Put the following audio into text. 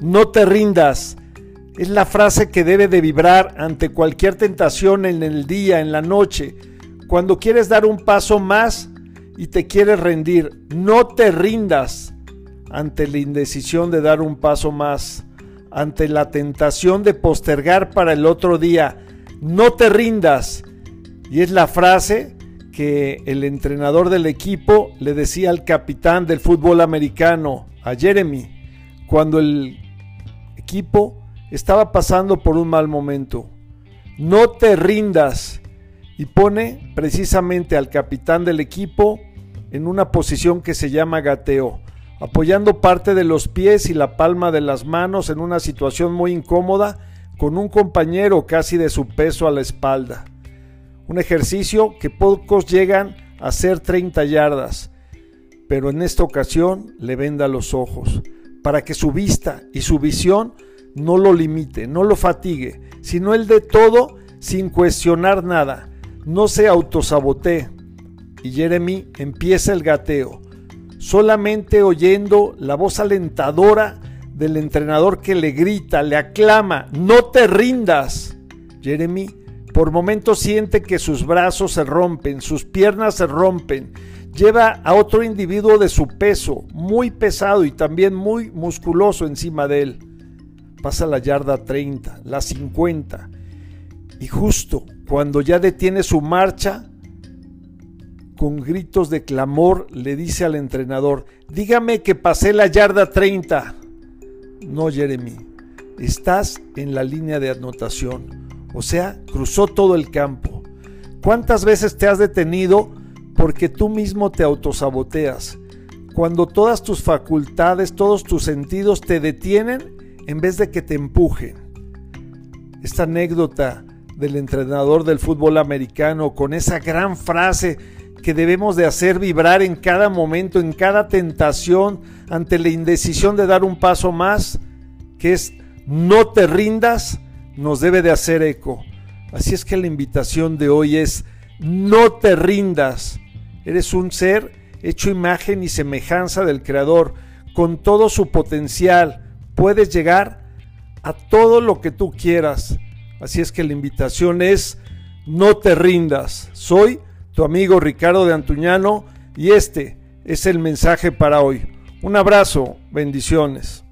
no te rindas. Es la frase que debe de vibrar ante cualquier tentación en el día, en la noche, cuando quieres dar un paso más y te quieres rendir. No te rindas ante la indecisión de dar un paso más, ante la tentación de postergar para el otro día. No te rindas. Y es la frase que el entrenador del equipo le decía al capitán del fútbol americano, a Jeremy, cuando el equipo estaba pasando por un mal momento. No te rindas. Y pone precisamente al capitán del equipo en una posición que se llama gateo, apoyando parte de los pies y la palma de las manos en una situación muy incómoda con un compañero casi de su peso a la espalda. Un ejercicio que pocos llegan a hacer 30 yardas, pero en esta ocasión le venda los ojos, para que su vista y su visión no lo limite, no lo fatigue, sino el de todo sin cuestionar nada, no se autosabotee. Y Jeremy empieza el gateo, solamente oyendo la voz alentadora del entrenador que le grita, le aclama, no te rindas. Jeremy por momentos siente que sus brazos se rompen, sus piernas se rompen, lleva a otro individuo de su peso, muy pesado y también muy musculoso encima de él. Pasa la yarda 30, la 50, y justo cuando ya detiene su marcha, con gritos de clamor le dice al entrenador, dígame que pasé la yarda 30. No, Jeremy, estás en la línea de anotación, o sea, cruzó todo el campo. ¿Cuántas veces te has detenido porque tú mismo te autosaboteas? Cuando todas tus facultades, todos tus sentidos te detienen en vez de que te empujen. Esta anécdota del entrenador del fútbol americano con esa gran frase que debemos de hacer vibrar en cada momento, en cada tentación, ante la indecisión de dar un paso más, que es no te rindas, nos debe de hacer eco. Así es que la invitación de hoy es no te rindas. Eres un ser hecho imagen y semejanza del Creador, con todo su potencial. Puedes llegar a todo lo que tú quieras. Así es que la invitación es no te rindas. Soy tu amigo Ricardo de Antuñano y este es el mensaje para hoy. Un abrazo, bendiciones.